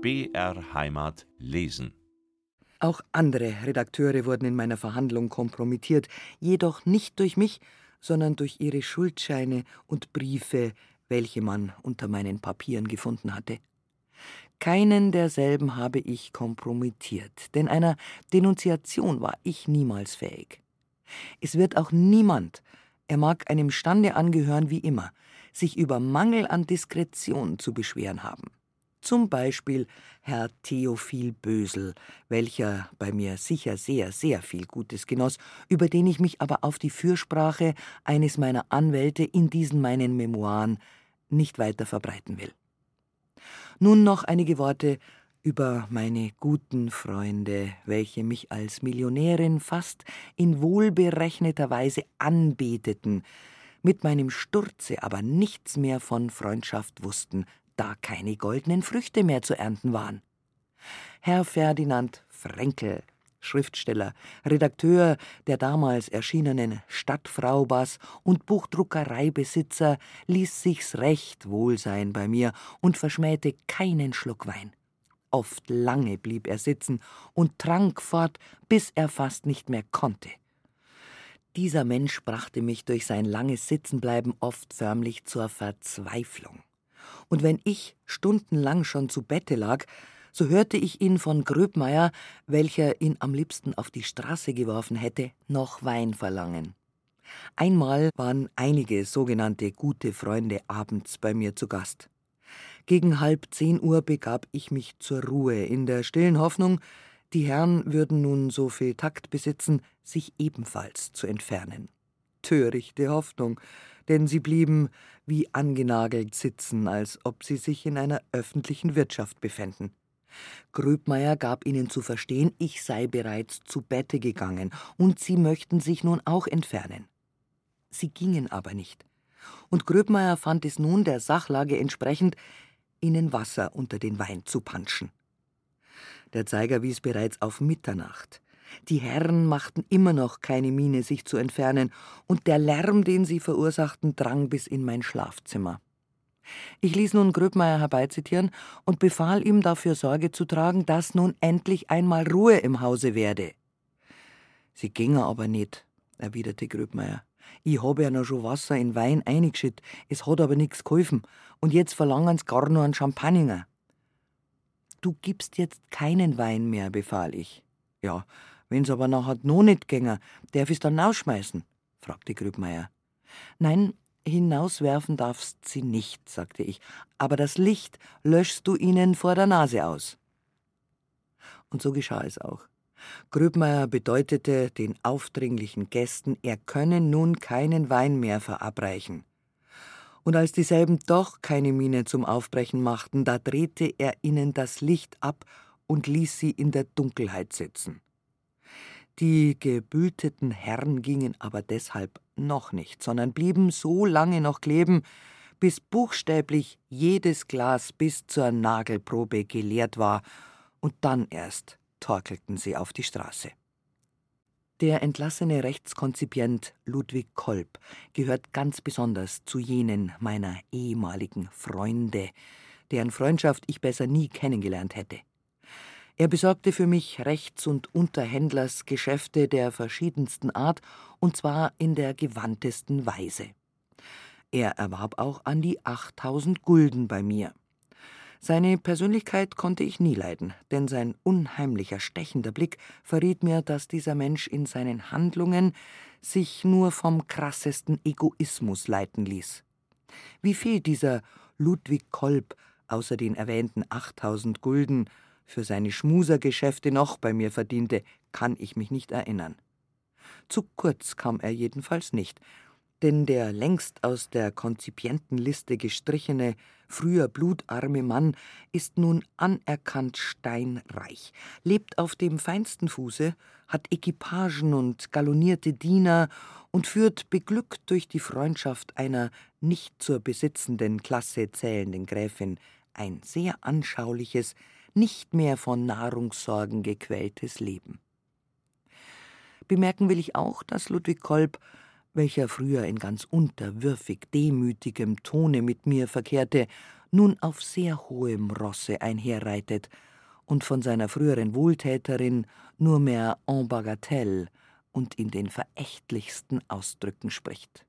BR Heimat lesen. Auch andere Redakteure wurden in meiner Verhandlung kompromittiert, jedoch nicht durch mich, sondern durch ihre Schuldscheine und Briefe, welche man unter meinen Papieren gefunden hatte. Keinen derselben habe ich kompromittiert, denn einer Denunziation war ich niemals fähig. Es wird auch niemand, er mag einem Stande angehören wie immer, sich über Mangel an Diskretion zu beschweren haben. Zum Beispiel Herr Theophil Bösel, welcher bei mir sicher sehr, sehr viel Gutes genoss, über den ich mich aber auf die Fürsprache eines meiner Anwälte in diesen meinen Memoiren nicht weiter verbreiten will. Nun noch einige Worte über meine guten Freunde, welche mich als Millionärin fast in wohlberechneter Weise anbeteten, mit meinem Sturze aber nichts mehr von Freundschaft wussten, da keine goldenen Früchte mehr zu ernten waren. Herr Ferdinand Frenkel, Schriftsteller, Redakteur der damals erschienenen Stadtfraubas und Buchdruckereibesitzer, ließ sich's recht wohl sein bei mir und verschmähte keinen Schluck Wein. Oft lange blieb er sitzen und trank fort, bis er fast nicht mehr konnte. Dieser Mensch brachte mich durch sein langes Sitzenbleiben oft förmlich zur Verzweiflung und wenn ich stundenlang schon zu Bette lag, so hörte ich ihn von Gröbmeier, welcher ihn am liebsten auf die Straße geworfen hätte, noch Wein verlangen. Einmal waren einige sogenannte gute Freunde abends bei mir zu Gast. Gegen halb zehn Uhr begab ich mich zur Ruhe, in der stillen Hoffnung, die Herren würden nun so viel Takt besitzen, sich ebenfalls zu entfernen. Törichte Hoffnung, denn sie blieben wie angenagelt sitzen, als ob sie sich in einer öffentlichen Wirtschaft befänden. Gröbmeier gab ihnen zu verstehen, ich sei bereits zu Bette gegangen und sie möchten sich nun auch entfernen. Sie gingen aber nicht. Und Gröbmeier fand es nun der Sachlage entsprechend, ihnen Wasser unter den Wein zu panschen. Der Zeiger wies bereits auf Mitternacht. Die Herren machten immer noch keine Miene, sich zu entfernen, und der Lärm, den sie verursachten, drang bis in mein Schlafzimmer. Ich ließ nun Gröbmeier herbeizitieren und befahl ihm dafür Sorge zu tragen, dass nun endlich einmal Ruhe im Hause werde. Sie ginge aber nicht, erwiderte Gröbmeier. Ich habe ja noch schon Wasser in Wein eingeschütt, es hat aber nix geholfen, und jetzt verlangen's gar nur einen Champagner. Du gibst jetzt keinen Wein mehr, befahl ich. Ja, Wenn's aber nachher noch nicht gänger, darf ich's dann rausschmeißen? fragte Grübmeier. Nein, hinauswerfen darfst sie nicht, sagte ich, aber das Licht löschst du ihnen vor der Nase aus. Und so geschah es auch. Grübmeier bedeutete den aufdringlichen Gästen, er könne nun keinen Wein mehr verabreichen. Und als dieselben doch keine Miene zum Aufbrechen machten, da drehte er ihnen das Licht ab und ließ sie in der Dunkelheit sitzen. Die gebülteten Herren gingen aber deshalb noch nicht, sondern blieben so lange noch kleben, bis buchstäblich jedes Glas bis zur Nagelprobe geleert war, und dann erst torkelten sie auf die Straße. Der entlassene Rechtskonzipient Ludwig Kolb gehört ganz besonders zu jenen meiner ehemaligen Freunde, deren Freundschaft ich besser nie kennengelernt hätte. Er besorgte für mich Rechts- und Unterhändlersgeschäfte der verschiedensten Art, und zwar in der gewandtesten Weise. Er erwarb auch an die 8000 Gulden bei mir. Seine Persönlichkeit konnte ich nie leiden, denn sein unheimlicher, stechender Blick verriet mir, dass dieser Mensch in seinen Handlungen sich nur vom krassesten Egoismus leiten ließ. Wie viel dieser Ludwig Kolb außer den erwähnten 8000 Gulden für seine Schmusergeschäfte noch bei mir verdiente, kann ich mich nicht erinnern. Zu kurz kam er jedenfalls nicht, denn der längst aus der Konzipientenliste gestrichene, früher blutarme Mann ist nun anerkannt steinreich, lebt auf dem feinsten Fuße, hat Equipagen und galonierte Diener und führt beglückt durch die Freundschaft einer nicht zur besitzenden Klasse zählenden Gräfin ein sehr anschauliches, nicht mehr von Nahrungssorgen gequältes Leben. Bemerken will ich auch, dass Ludwig Kolb, welcher früher in ganz unterwürfig demütigem Tone mit mir verkehrte, nun auf sehr hohem Rosse einherreitet und von seiner früheren Wohltäterin nur mehr en bagatelle und in den verächtlichsten Ausdrücken spricht.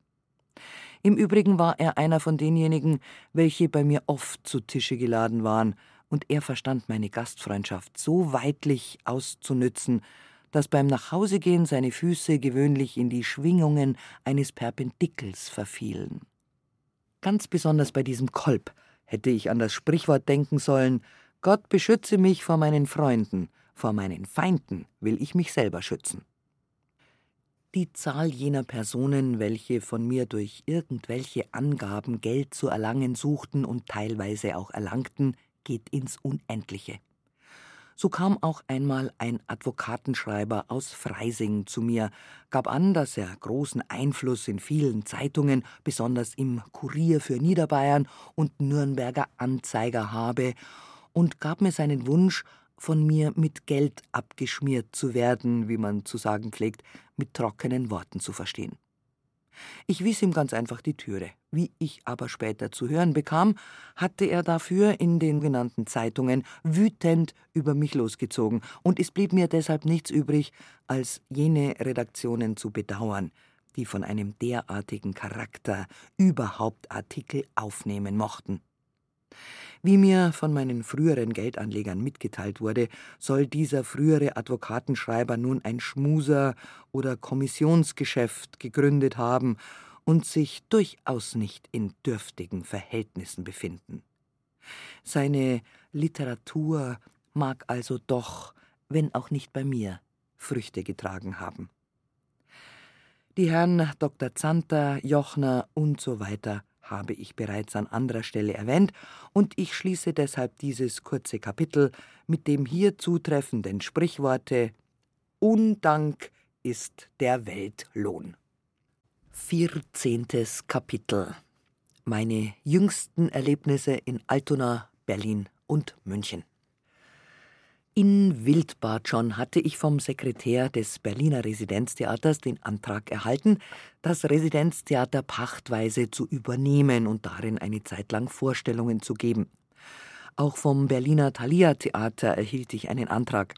Im Übrigen war er einer von denjenigen, welche bei mir oft zu Tische geladen waren, und er verstand meine Gastfreundschaft so weidlich auszunützen, dass beim Nachhausegehen seine Füße gewöhnlich in die Schwingungen eines Perpendikels verfielen. Ganz besonders bei diesem Kolb hätte ich an das Sprichwort denken sollen Gott beschütze mich vor meinen Freunden, vor meinen Feinden will ich mich selber schützen. Die Zahl jener Personen, welche von mir durch irgendwelche Angaben Geld zu erlangen suchten und teilweise auch erlangten, geht ins Unendliche. So kam auch einmal ein Advokatenschreiber aus Freising zu mir, gab an, dass er großen Einfluss in vielen Zeitungen, besonders im Kurier für Niederbayern und Nürnberger Anzeiger habe und gab mir seinen Wunsch, von mir mit Geld abgeschmiert zu werden, wie man zu sagen pflegt, mit trockenen Worten zu verstehen. Ich wies ihm ganz einfach die Türe. Wie ich aber später zu hören bekam, hatte er dafür in den genannten Zeitungen wütend über mich losgezogen, und es blieb mir deshalb nichts übrig, als jene Redaktionen zu bedauern, die von einem derartigen Charakter überhaupt Artikel aufnehmen mochten. Wie mir von meinen früheren Geldanlegern mitgeteilt wurde, soll dieser frühere Advokatenschreiber nun ein Schmuser oder Kommissionsgeschäft gegründet haben und sich durchaus nicht in dürftigen Verhältnissen befinden. Seine Literatur mag also doch, wenn auch nicht bei mir, Früchte getragen haben. Die Herren Dr. Zanter, Jochner und so weiter habe ich bereits an anderer Stelle erwähnt, und ich schließe deshalb dieses kurze Kapitel mit dem hier zutreffenden Sprichworte Undank ist der Weltlohn. Vierzehntes Kapitel Meine jüngsten Erlebnisse in Altona, Berlin und München. In Wildbad schon hatte ich vom Sekretär des Berliner Residenztheaters den Antrag erhalten, das Residenztheater pachtweise zu übernehmen und darin eine Zeit lang Vorstellungen zu geben. Auch vom Berliner Thalia Theater erhielt ich einen Antrag.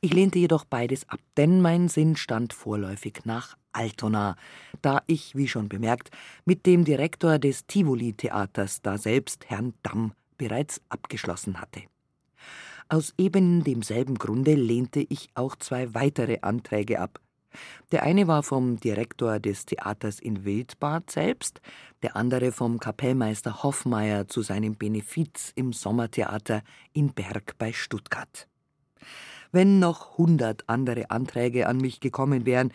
Ich lehnte jedoch beides ab, denn mein Sinn stand vorläufig nach Altona, da ich, wie schon bemerkt, mit dem Direktor des Tivoli Theaters, daselbst Herrn Damm, bereits abgeschlossen hatte. Aus eben demselben Grunde lehnte ich auch zwei weitere Anträge ab. Der eine war vom Direktor des Theaters in Wildbad selbst, der andere vom Kapellmeister Hoffmeier zu seinem Benefiz im Sommertheater in Berg bei Stuttgart. Wenn noch hundert andere Anträge an mich gekommen wären,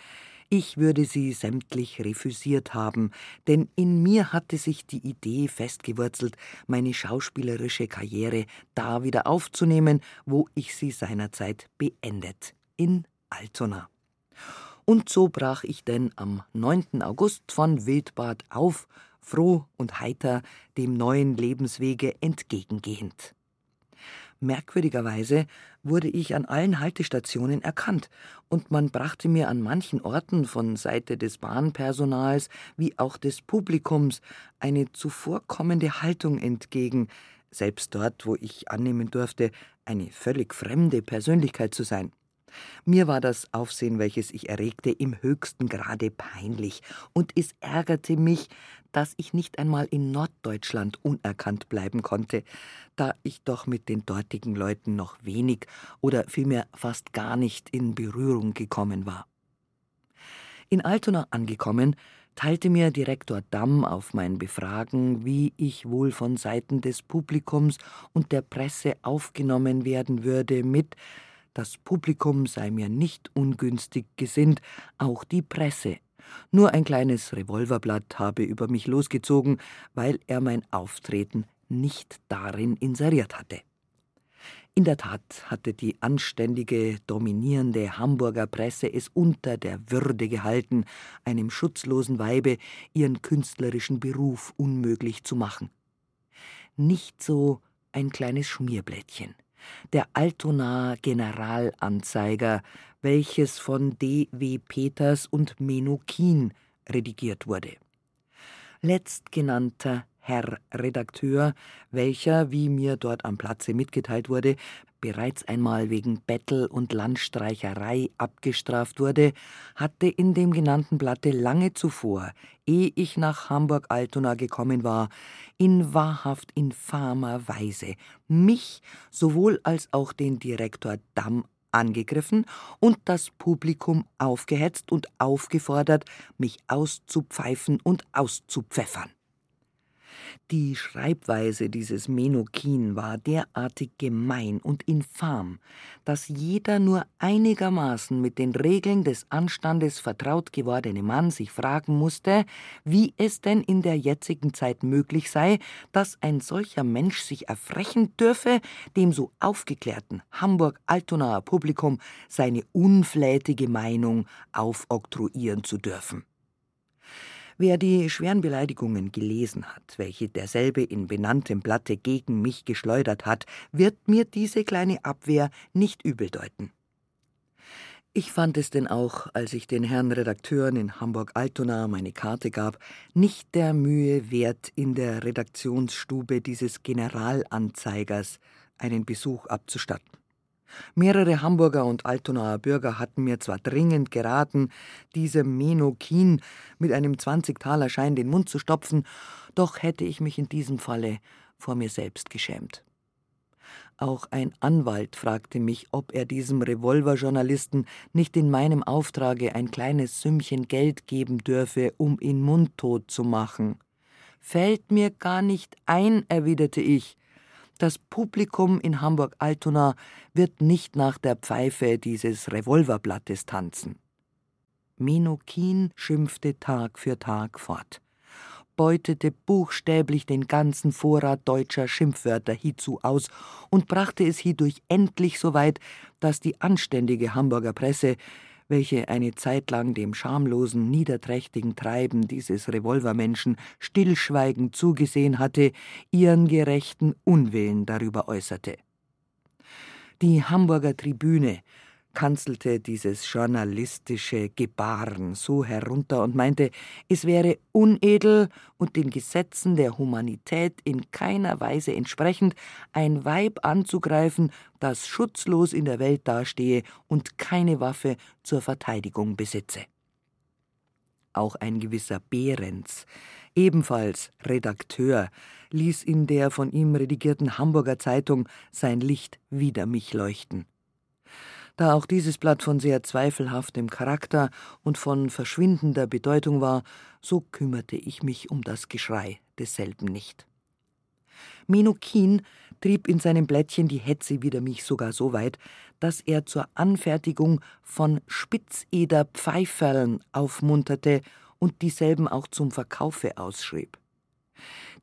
ich würde sie sämtlich refüsiert haben, denn in mir hatte sich die Idee festgewurzelt, meine schauspielerische Karriere da wieder aufzunehmen, wo ich sie seinerzeit beendet, in Altona. Und so brach ich denn am 9. August von Wildbad auf, froh und heiter dem neuen Lebenswege entgegengehend. Merkwürdigerweise wurde ich an allen Haltestationen erkannt, und man brachte mir an manchen Orten von Seite des Bahnpersonals wie auch des Publikums eine zuvorkommende Haltung entgegen, selbst dort, wo ich annehmen durfte, eine völlig fremde Persönlichkeit zu sein. Mir war das Aufsehen, welches ich erregte, im höchsten Grade peinlich, und es ärgerte mich, dass ich nicht einmal in Norddeutschland unerkannt bleiben konnte, da ich doch mit den dortigen Leuten noch wenig oder vielmehr fast gar nicht in Berührung gekommen war. In Altona angekommen, teilte mir Direktor Damm auf mein Befragen, wie ich wohl von Seiten des Publikums und der Presse aufgenommen werden würde, mit das Publikum sei mir nicht ungünstig gesinnt, auch die Presse. Nur ein kleines Revolverblatt habe über mich losgezogen, weil er mein Auftreten nicht darin inseriert hatte. In der Tat hatte die anständige, dominierende Hamburger Presse es unter der Würde gehalten, einem schutzlosen Weibe ihren künstlerischen Beruf unmöglich zu machen. Nicht so ein kleines Schmierblättchen der Altonaer Generalanzeiger, welches von D. W. Peters und Menokin redigiert wurde. Letztgenannter Herr Redakteur, welcher, wie mir dort am Platze mitgeteilt wurde, bereits einmal wegen Bettel und Landstreicherei abgestraft wurde, hatte in dem genannten Blatte lange zuvor, ehe ich nach Hamburg-Altona gekommen war, in wahrhaft infamer Weise mich sowohl als auch den Direktor Damm angegriffen und das Publikum aufgehetzt und aufgefordert, mich auszupfeifen und auszupfeffern. Die Schreibweise dieses Menokin war derartig gemein und infam, dass jeder nur einigermaßen mit den Regeln des Anstandes vertraut gewordene Mann sich fragen musste, wie es denn in der jetzigen Zeit möglich sei, dass ein solcher Mensch sich erfrechen dürfe, dem so aufgeklärten Hamburg-Altonaer Publikum seine unflätige Meinung aufoktroyieren zu dürfen. Wer die schweren Beleidigungen gelesen hat, welche derselbe in benanntem Blatte gegen mich geschleudert hat, wird mir diese kleine Abwehr nicht übel deuten. Ich fand es denn auch, als ich den Herrn Redakteuren in Hamburg-Altona meine Karte gab, nicht der Mühe wert, in der Redaktionsstube dieses Generalanzeigers einen Besuch abzustatten. Mehrere Hamburger und Altonaer Bürger hatten mir zwar dringend geraten, diesem Menokin mit einem Zwanzigtalerschein den Mund zu stopfen, doch hätte ich mich in diesem Falle vor mir selbst geschämt. Auch ein Anwalt fragte mich, ob er diesem Revolverjournalisten nicht in meinem Auftrage ein kleines Sümmchen Geld geben dürfe, um ihn mundtot zu machen. Fällt mir gar nicht ein, erwiderte ich. Das Publikum in Hamburg-Altona wird nicht nach der Pfeife dieses Revolverblattes tanzen. Menokin schimpfte Tag für Tag fort, beutete buchstäblich den ganzen Vorrat deutscher Schimpfwörter hiezu aus und brachte es hierdurch endlich so weit, dass die anständige Hamburger Presse welche eine Zeit lang dem schamlosen, niederträchtigen Treiben dieses Revolvermenschen stillschweigend zugesehen hatte, ihren gerechten Unwillen darüber äußerte. Die Hamburger Tribüne kanzelte dieses journalistische Gebaren so herunter und meinte, es wäre unedel und den Gesetzen der Humanität in keiner Weise entsprechend, ein Weib anzugreifen, das schutzlos in der Welt dastehe und keine Waffe zur Verteidigung besitze. Auch ein gewisser Behrens, ebenfalls Redakteur, ließ in der von ihm redigierten Hamburger Zeitung sein Licht wider mich leuchten. Da auch dieses Blatt von sehr zweifelhaftem Charakter und von verschwindender Bedeutung war, so kümmerte ich mich um das Geschrei desselben nicht. Minukin trieb in seinem Blättchen die Hetze wider mich sogar so weit, dass er zur Anfertigung von Spitzeder-Pfeiferln aufmunterte und dieselben auch zum Verkaufe ausschrieb.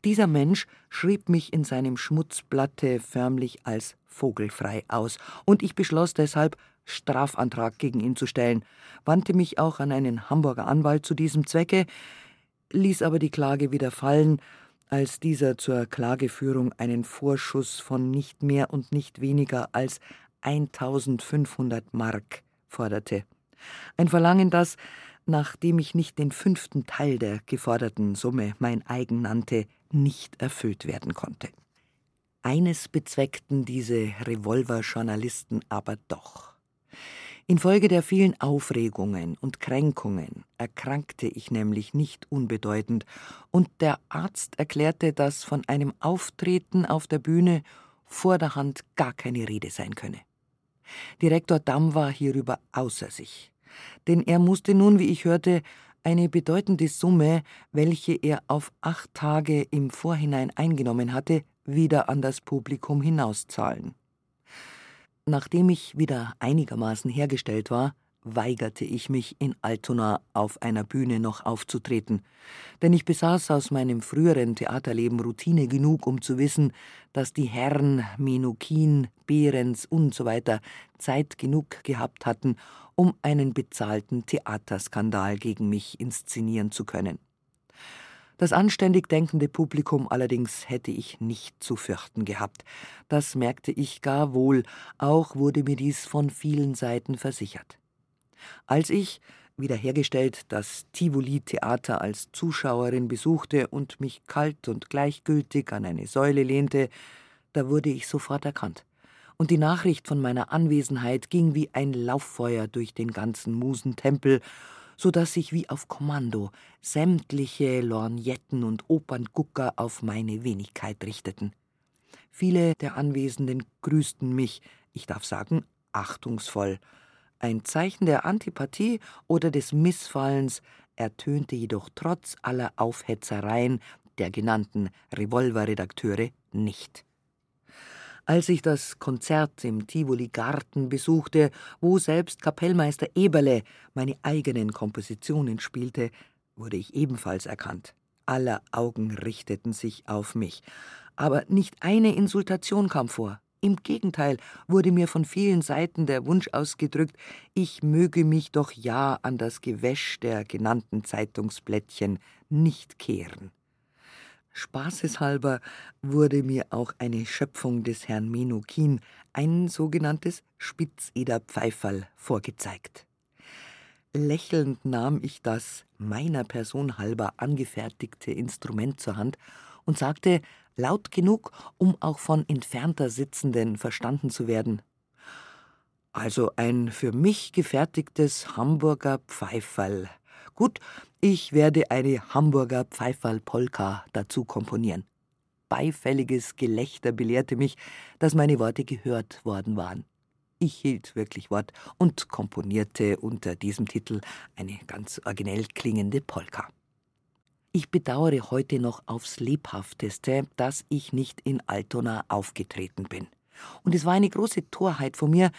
Dieser Mensch schrieb mich in seinem Schmutzblatte förmlich als vogelfrei aus, und ich beschloss deshalb, Strafantrag gegen ihn zu stellen, wandte mich auch an einen Hamburger Anwalt zu diesem Zwecke, ließ aber die Klage wieder fallen, als dieser zur Klageführung einen Vorschuss von nicht mehr und nicht weniger als 1500 Mark forderte. Ein Verlangen, das, nachdem ich nicht den fünften Teil der geforderten Summe mein eigen nannte, nicht erfüllt werden konnte. Eines bezweckten diese Revolverjournalisten aber doch. Infolge der vielen Aufregungen und Kränkungen erkrankte ich nämlich nicht unbedeutend, und der Arzt erklärte, dass von einem Auftreten auf der Bühne vor der Hand gar keine Rede sein könne. Direktor Damm war hierüber außer sich, denn er musste nun, wie ich hörte, eine bedeutende Summe, welche er auf acht Tage im Vorhinein eingenommen hatte, wieder an das Publikum hinauszahlen. Nachdem ich wieder einigermaßen hergestellt war, weigerte ich mich, in Altona auf einer Bühne noch aufzutreten, denn ich besaß aus meinem früheren Theaterleben Routine genug, um zu wissen, dass die Herren Menukin, Behrens usw. So Zeit genug gehabt hatten, um einen bezahlten Theaterskandal gegen mich inszenieren zu können. Das anständig denkende Publikum allerdings hätte ich nicht zu fürchten gehabt. Das merkte ich gar wohl, auch wurde mir dies von vielen Seiten versichert. Als ich, wiederhergestellt, das Tivoli-Theater als Zuschauerin besuchte und mich kalt und gleichgültig an eine Säule lehnte, da wurde ich sofort erkannt. Und die Nachricht von meiner Anwesenheit ging wie ein Lauffeuer durch den ganzen Musentempel, so dass sich wie auf Kommando sämtliche Lorgnetten und Operngucker auf meine Wenigkeit richteten. Viele der Anwesenden grüßten mich, ich darf sagen, achtungsvoll. Ein Zeichen der Antipathie oder des Missfallens ertönte jedoch trotz aller Aufhetzereien der genannten Revolverredakteure nicht. Als ich das Konzert im Tivoli Garten besuchte, wo selbst Kapellmeister Eberle meine eigenen Kompositionen spielte, wurde ich ebenfalls erkannt. Aller Augen richteten sich auf mich, aber nicht eine Insultation kam vor. Im Gegenteil wurde mir von vielen Seiten der Wunsch ausgedrückt, ich möge mich doch ja an das Gewäsch der genannten Zeitungsblättchen nicht kehren. Spaßeshalber wurde mir auch eine Schöpfung des Herrn Menukin, ein sogenanntes Spitzederpfeiferl, vorgezeigt. Lächelnd nahm ich das meiner Person halber angefertigte Instrument zur Hand und sagte laut genug, um auch von entfernter Sitzenden verstanden zu werden. Also ein für mich gefertigtes Hamburger Pfeiferl. Gut, ich werde eine Hamburger Pfeiferl-Polka dazu komponieren. Beifälliges Gelächter belehrte mich, dass meine Worte gehört worden waren. Ich hielt wirklich Wort und komponierte unter diesem Titel eine ganz originell klingende Polka. Ich bedauere heute noch aufs lebhafteste, dass ich nicht in Altona aufgetreten bin. Und es war eine große Torheit von mir,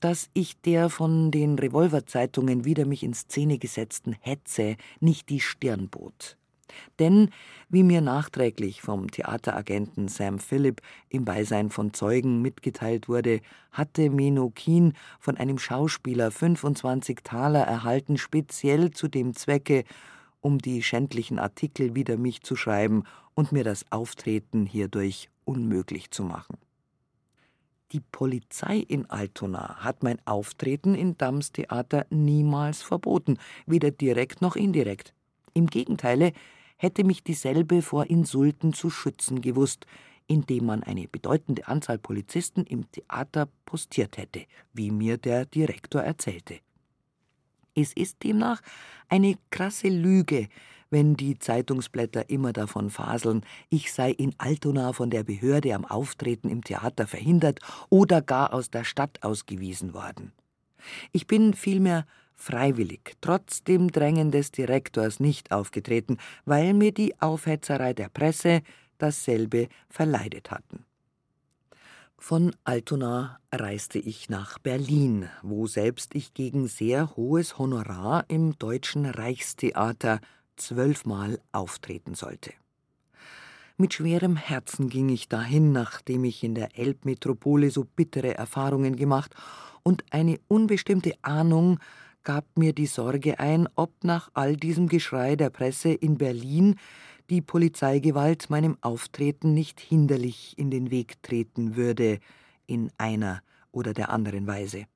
dass ich der von den Revolverzeitungen wieder mich in Szene gesetzten Hetze nicht die Stirn bot. Denn, wie mir nachträglich vom Theateragenten Sam Phillip im Beisein von Zeugen mitgeteilt wurde, hatte Menokin von einem Schauspieler 25 Taler erhalten, speziell zu dem Zwecke, um die schändlichen Artikel wider mich zu schreiben und mir das Auftreten hierdurch unmöglich zu machen. Die Polizei in Altona hat mein Auftreten in Dams Theater niemals verboten, weder direkt noch indirekt. Im Gegenteile hätte mich dieselbe vor Insulten zu schützen gewusst, indem man eine bedeutende Anzahl Polizisten im Theater postiert hätte, wie mir der Direktor erzählte. Es ist demnach eine krasse Lüge, wenn die Zeitungsblätter immer davon faseln, ich sei in Altona von der Behörde am Auftreten im Theater verhindert oder gar aus der Stadt ausgewiesen worden. Ich bin vielmehr freiwillig, trotz dem Drängen des Direktors nicht aufgetreten, weil mir die Aufhetzerei der Presse dasselbe verleidet hatten. Von Altona reiste ich nach Berlin, wo selbst ich gegen sehr hohes Honorar im Deutschen Reichstheater zwölfmal auftreten sollte. Mit schwerem Herzen ging ich dahin, nachdem ich in der Elbmetropole so bittere Erfahrungen gemacht, und eine unbestimmte Ahnung gab mir die Sorge ein, ob nach all diesem Geschrei der Presse in Berlin die Polizeigewalt meinem Auftreten nicht hinderlich in den Weg treten würde, in einer oder der anderen Weise.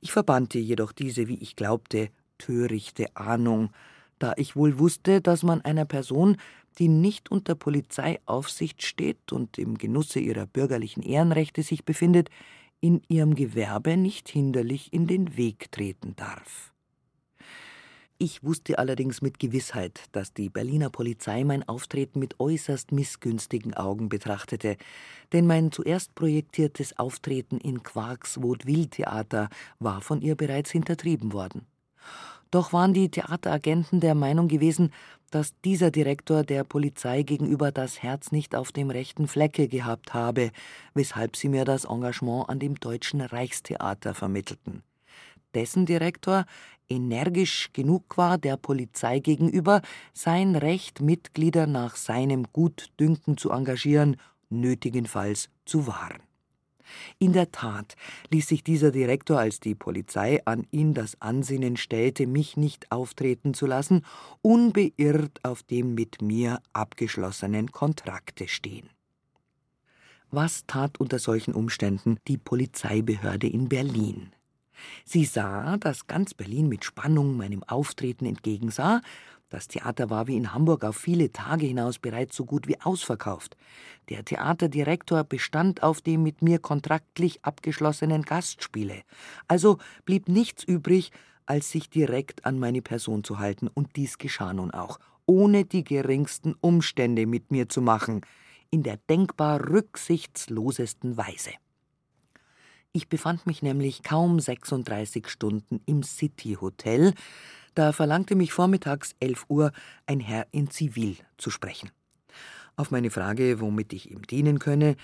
Ich verbannte jedoch diese, wie ich glaubte, törichte Ahnung, da ich wohl wusste, dass man einer Person, die nicht unter Polizeiaufsicht steht und im Genusse ihrer bürgerlichen Ehrenrechte sich befindet, in ihrem Gewerbe nicht hinderlich in den Weg treten darf. Ich wusste allerdings mit Gewissheit, dass die Berliner Polizei mein Auftreten mit äußerst missgünstigen Augen betrachtete, denn mein zuerst projektiertes Auftreten in Quarks Vaudeville-Theater war von ihr bereits hintertrieben worden. Doch waren die Theateragenten der Meinung gewesen, dass dieser Direktor der Polizei gegenüber das Herz nicht auf dem rechten Flecke gehabt habe, weshalb sie mir das Engagement an dem Deutschen Reichstheater vermittelten. Dessen Direktor energisch genug war, der Polizei gegenüber sein Recht, Mitglieder nach seinem Gutdünken zu engagieren, nötigenfalls zu wahren. In der Tat ließ sich dieser Direktor, als die Polizei an ihn das Ansinnen stellte, mich nicht auftreten zu lassen, unbeirrt auf dem mit mir abgeschlossenen Kontrakte stehen. Was tat unter solchen Umständen die Polizeibehörde in Berlin? Sie sah, dass ganz Berlin mit Spannung meinem Auftreten entgegensah. Das Theater war wie in Hamburg auf viele Tage hinaus bereits so gut wie ausverkauft. Der Theaterdirektor bestand auf dem mit mir kontraktlich abgeschlossenen Gastspiele. Also blieb nichts übrig, als sich direkt an meine Person zu halten, und dies geschah nun auch, ohne die geringsten Umstände mit mir zu machen, in der denkbar rücksichtslosesten Weise. Ich befand mich nämlich kaum 36 Stunden im City Hotel, da verlangte mich vormittags 11 Uhr ein Herr in Zivil zu sprechen. Auf meine Frage, womit ich ihm dienen könne,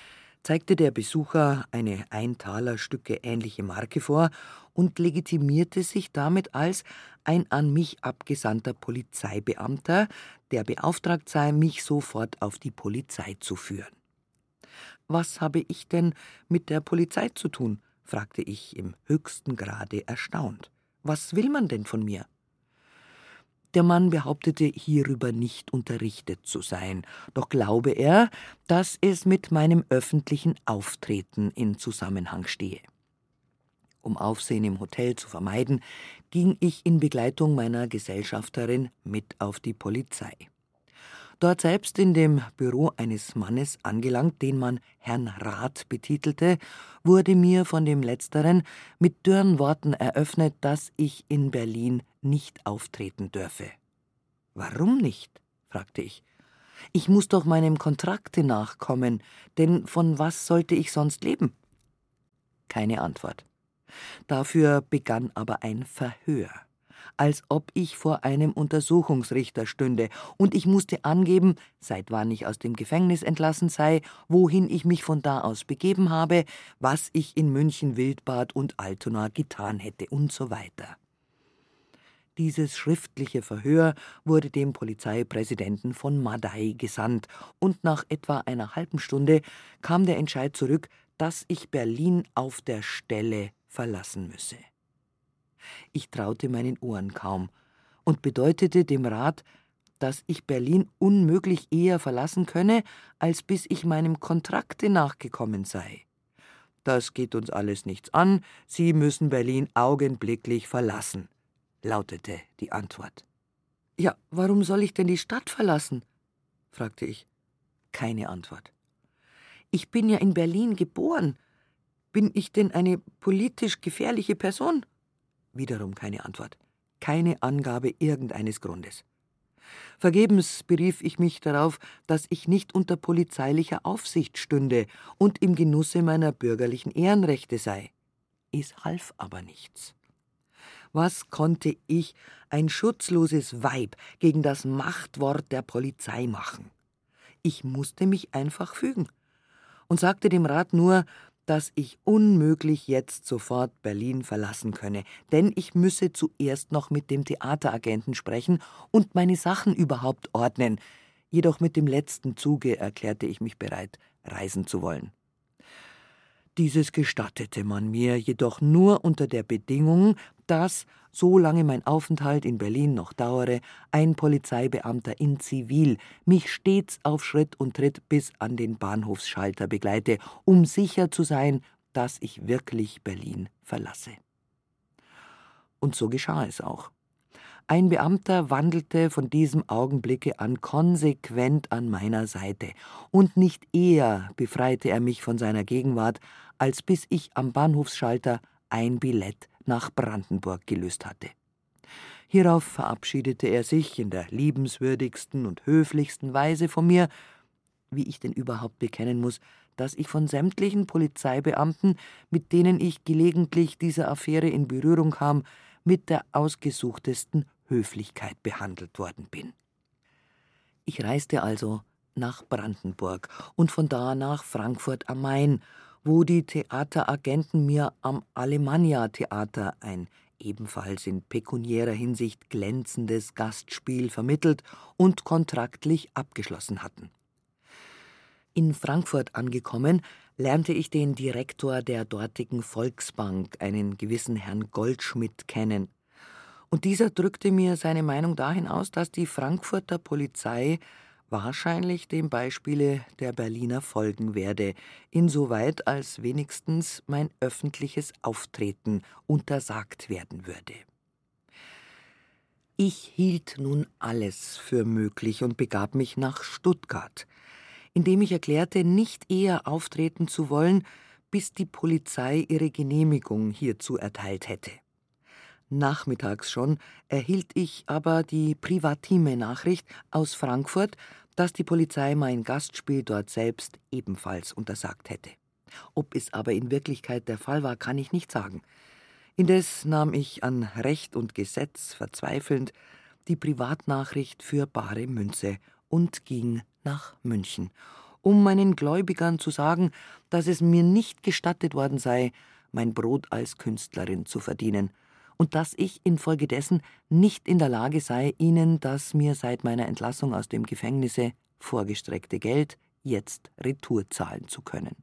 zeigte der Besucher eine Eintalerstücke ähnliche Marke vor und legitimierte sich damit als ein an mich abgesandter Polizeibeamter, der beauftragt sei, mich sofort auf die Polizei zu führen. Was habe ich denn mit der Polizei zu tun? fragte ich im höchsten Grade erstaunt. Was will man denn von mir? Der Mann behauptete hierüber nicht unterrichtet zu sein, doch glaube er, dass es mit meinem öffentlichen Auftreten in Zusammenhang stehe. Um Aufsehen im Hotel zu vermeiden, ging ich in Begleitung meiner Gesellschafterin mit auf die Polizei. Dort selbst in dem Büro eines Mannes angelangt, den man Herrn Rat betitelte, wurde mir von dem Letzteren mit dürren Worten eröffnet, dass ich in Berlin nicht auftreten dürfe. Warum nicht? fragte ich. Ich muss doch meinem Kontrakte nachkommen, denn von was sollte ich sonst leben? Keine Antwort. Dafür begann aber ein Verhör als ob ich vor einem Untersuchungsrichter stünde, und ich musste angeben, seit wann ich aus dem Gefängnis entlassen sei, wohin ich mich von da aus begeben habe, was ich in München, Wildbad und Altona getan hätte und so weiter. Dieses schriftliche Verhör wurde dem Polizeipräsidenten von Madai gesandt, und nach etwa einer halben Stunde kam der Entscheid zurück, dass ich Berlin auf der Stelle verlassen müsse. Ich traute meinen Ohren kaum und bedeutete dem Rat, dass ich Berlin unmöglich eher verlassen könne, als bis ich meinem Kontrakte nachgekommen sei. Das geht uns alles nichts an, Sie müssen Berlin augenblicklich verlassen, lautete die Antwort. Ja, warum soll ich denn die Stadt verlassen? fragte ich. Keine Antwort. Ich bin ja in Berlin geboren. Bin ich denn eine politisch gefährliche Person? Wiederum keine Antwort. Keine Angabe irgendeines Grundes. Vergebens berief ich mich darauf, dass ich nicht unter polizeilicher Aufsicht stünde und im Genusse meiner bürgerlichen Ehrenrechte sei. Es half aber nichts. Was konnte ich, ein schutzloses Weib, gegen das Machtwort der Polizei machen? Ich musste mich einfach fügen und sagte dem Rat nur, dass ich unmöglich jetzt sofort Berlin verlassen könne, denn ich müsse zuerst noch mit dem Theateragenten sprechen und meine Sachen überhaupt ordnen. Jedoch mit dem letzten Zuge erklärte ich mich bereit, reisen zu wollen. Dieses gestattete man mir jedoch nur unter der Bedingung, dass, solange mein Aufenthalt in Berlin noch dauere, ein Polizeibeamter in Zivil mich stets auf Schritt und Tritt bis an den Bahnhofsschalter begleite, um sicher zu sein, dass ich wirklich Berlin verlasse. Und so geschah es auch. Ein Beamter wandelte von diesem Augenblicke an konsequent an meiner Seite, und nicht eher befreite er mich von seiner Gegenwart, als bis ich am Bahnhofsschalter ein Billett nach Brandenburg gelöst hatte. Hierauf verabschiedete er sich in der liebenswürdigsten und höflichsten Weise von mir, wie ich denn überhaupt bekennen muss, dass ich von sämtlichen Polizeibeamten, mit denen ich gelegentlich dieser Affäre in Berührung kam, mit der ausgesuchtesten Höflichkeit behandelt worden bin. Ich reiste also nach Brandenburg und von da nach Frankfurt am Main wo die Theateragenten mir am Alemannia Theater ein ebenfalls in pekuniärer Hinsicht glänzendes Gastspiel vermittelt und kontraktlich abgeschlossen hatten. In Frankfurt angekommen, lernte ich den Direktor der dortigen Volksbank, einen gewissen Herrn Goldschmidt, kennen. Und dieser drückte mir seine Meinung dahin aus, dass die Frankfurter Polizei wahrscheinlich dem Beispiele der Berliner folgen werde, insoweit als wenigstens mein öffentliches Auftreten untersagt werden würde. Ich hielt nun alles für möglich und begab mich nach Stuttgart, indem ich erklärte, nicht eher auftreten zu wollen, bis die Polizei ihre Genehmigung hierzu erteilt hätte. Nachmittags schon erhielt ich aber die privatime Nachricht aus Frankfurt, dass die Polizei mein Gastspiel dort selbst ebenfalls untersagt hätte. Ob es aber in Wirklichkeit der Fall war, kann ich nicht sagen. Indes nahm ich an Recht und Gesetz verzweifelnd die Privatnachricht für bare Münze und ging nach München, um meinen Gläubigern zu sagen, dass es mir nicht gestattet worden sei, mein Brot als Künstlerin zu verdienen, und dass ich infolgedessen nicht in der Lage sei, ihnen das mir seit meiner Entlassung aus dem Gefängnisse vorgestreckte Geld jetzt retour zahlen zu können.